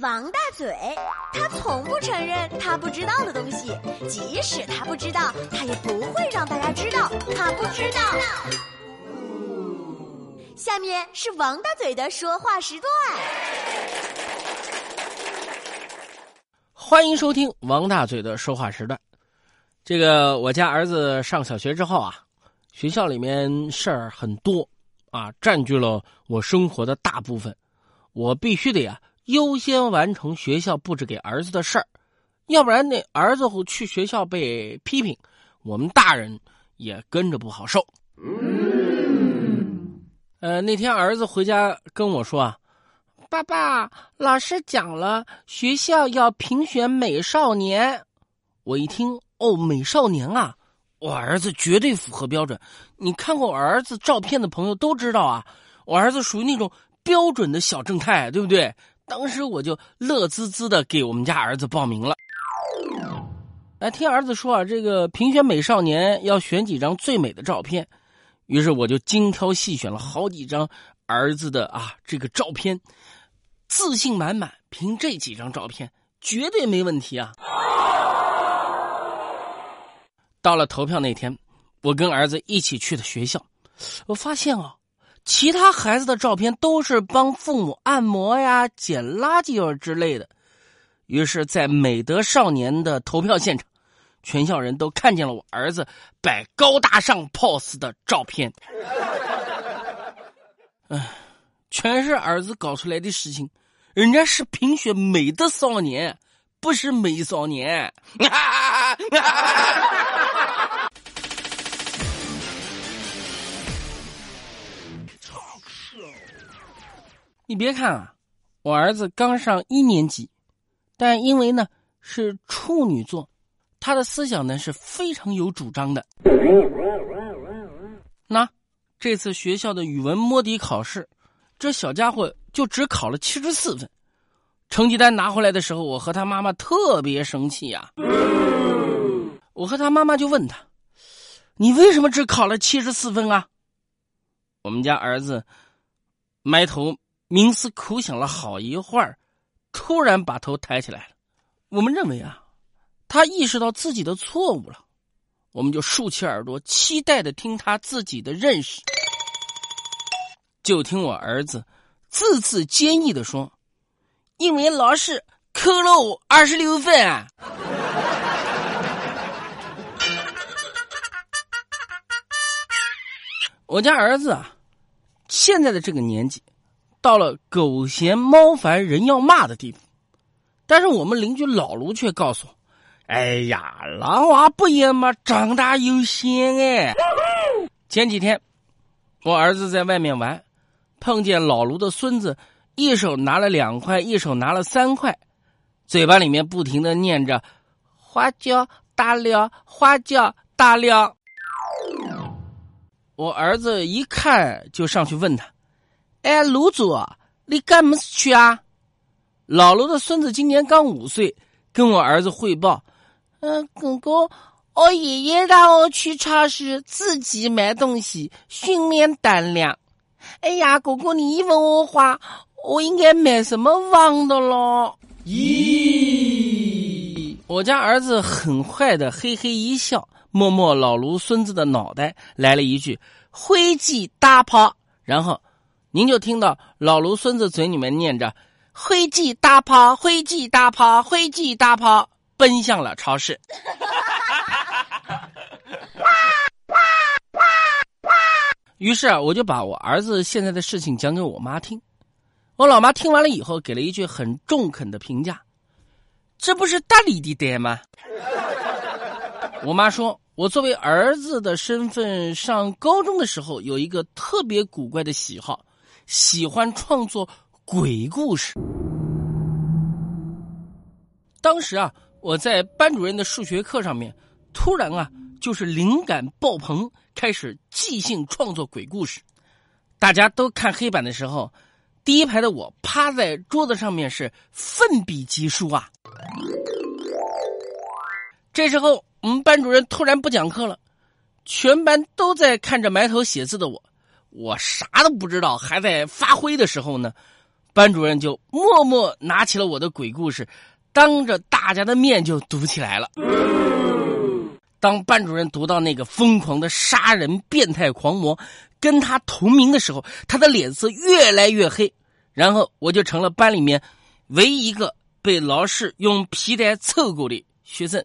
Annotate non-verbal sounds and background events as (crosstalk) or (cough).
王大嘴，他从不承认他不知道的东西，即使他不知道，他也不会让大家知道他不知道。下面是王大嘴的说话时段，欢迎收听王大嘴的说话时段。这个我家儿子上小学之后啊，学校里面事儿很多啊，占据了我生活的大部分，我必须得呀。优先完成学校布置给儿子的事儿，要不然那儿子会去学校被批评，我们大人也跟着不好受。呃，那天儿子回家跟我说啊：“爸爸，老师讲了，学校要评选美少年。”我一听，哦，美少年啊，我儿子绝对符合标准。你看过我儿子照片的朋友都知道啊，我儿子属于那种标准的小正太，对不对？当时我就乐滋滋的给我们家儿子报名了。哎，听儿子说啊，这个评选美少年要选几张最美的照片，于是我就精挑细选了好几张儿子的啊这个照片，自信满满，凭这几张照片绝对没问题啊。到了投票那天，我跟儿子一起去的学校，我发现啊。其他孩子的照片都是帮父母按摩呀、捡垃圾儿之类的，于是，在美德少年的投票现场，全校人都看见了我儿子摆高大上 pose 的照片。唉，全是儿子搞出来的事情，人家是评选美的少年，不是美少年。(laughs) 你别看啊，我儿子刚上一年级，但因为呢是处女座，他的思想呢是非常有主张的。那这次学校的语文摸底考试，这小家伙就只考了七十四分，成绩单拿回来的时候，我和他妈妈特别生气呀。我和他妈妈就问他：“你为什么只考了七十四分啊？”我们家儿子埋头。冥思苦想了好一会儿，突然把头抬起来了。我们认为啊，他意识到自己的错误了，我们就竖起耳朵，期待的听他自己的认识。就听我儿子字字坚毅的说：“因为老师扣了我二十六分啊。”我家儿子啊，现在的这个年纪。到了狗嫌猫烦人要骂的地步，但是我们邻居老卢却告诉我：“哎呀，狼娃不也嘛，长大有限哎。”前几天，我儿子在外面玩，碰见老卢的孙子，一手拿了两块，一手拿了三块，嘴巴里面不停的念着“花椒大料，花椒大料”。我儿子一看就上去问他。哎，卢祖，你干么事去啊？老卢的孙子今年刚五岁，跟我儿子汇报：“嗯，哥哥，我爷爷让我去超市自己买东西，训练胆量。”哎呀，哥哥，你一问我话，我应该买什么忘的了？咦，我家儿子很坏的，嘿嘿一笑，摸摸老卢孙子的脑袋，来了一句：“灰烬大炮。”然后。您就听到老卢孙子嘴里面念着“灰烬大炮，灰烬大炮，灰烬大炮”，奔向了超市。(laughs) 于是啊，我就把我儿子现在的事情讲给我妈听。我老妈听完了以后，给了一句很中肯的评价：“这不是大理的爹吗？” (laughs) 我妈说：“我作为儿子的身份，上高中的时候有一个特别古怪的喜好。”喜欢创作鬼故事。当时啊，我在班主任的数学课上面，突然啊，就是灵感爆棚，开始即兴创作鬼故事。大家都看黑板的时候，第一排的我趴在桌子上面是奋笔疾书啊。这时候，我们班主任突然不讲课了，全班都在看着埋头写字的我。我啥都不知道，还在发挥的时候呢，班主任就默默拿起了我的鬼故事，当着大家的面就读起来了。当班主任读到那个疯狂的杀人变态狂魔跟他同名的时候，他的脸色越来越黑，然后我就成了班里面唯一一个被老师用皮带凑过的学生。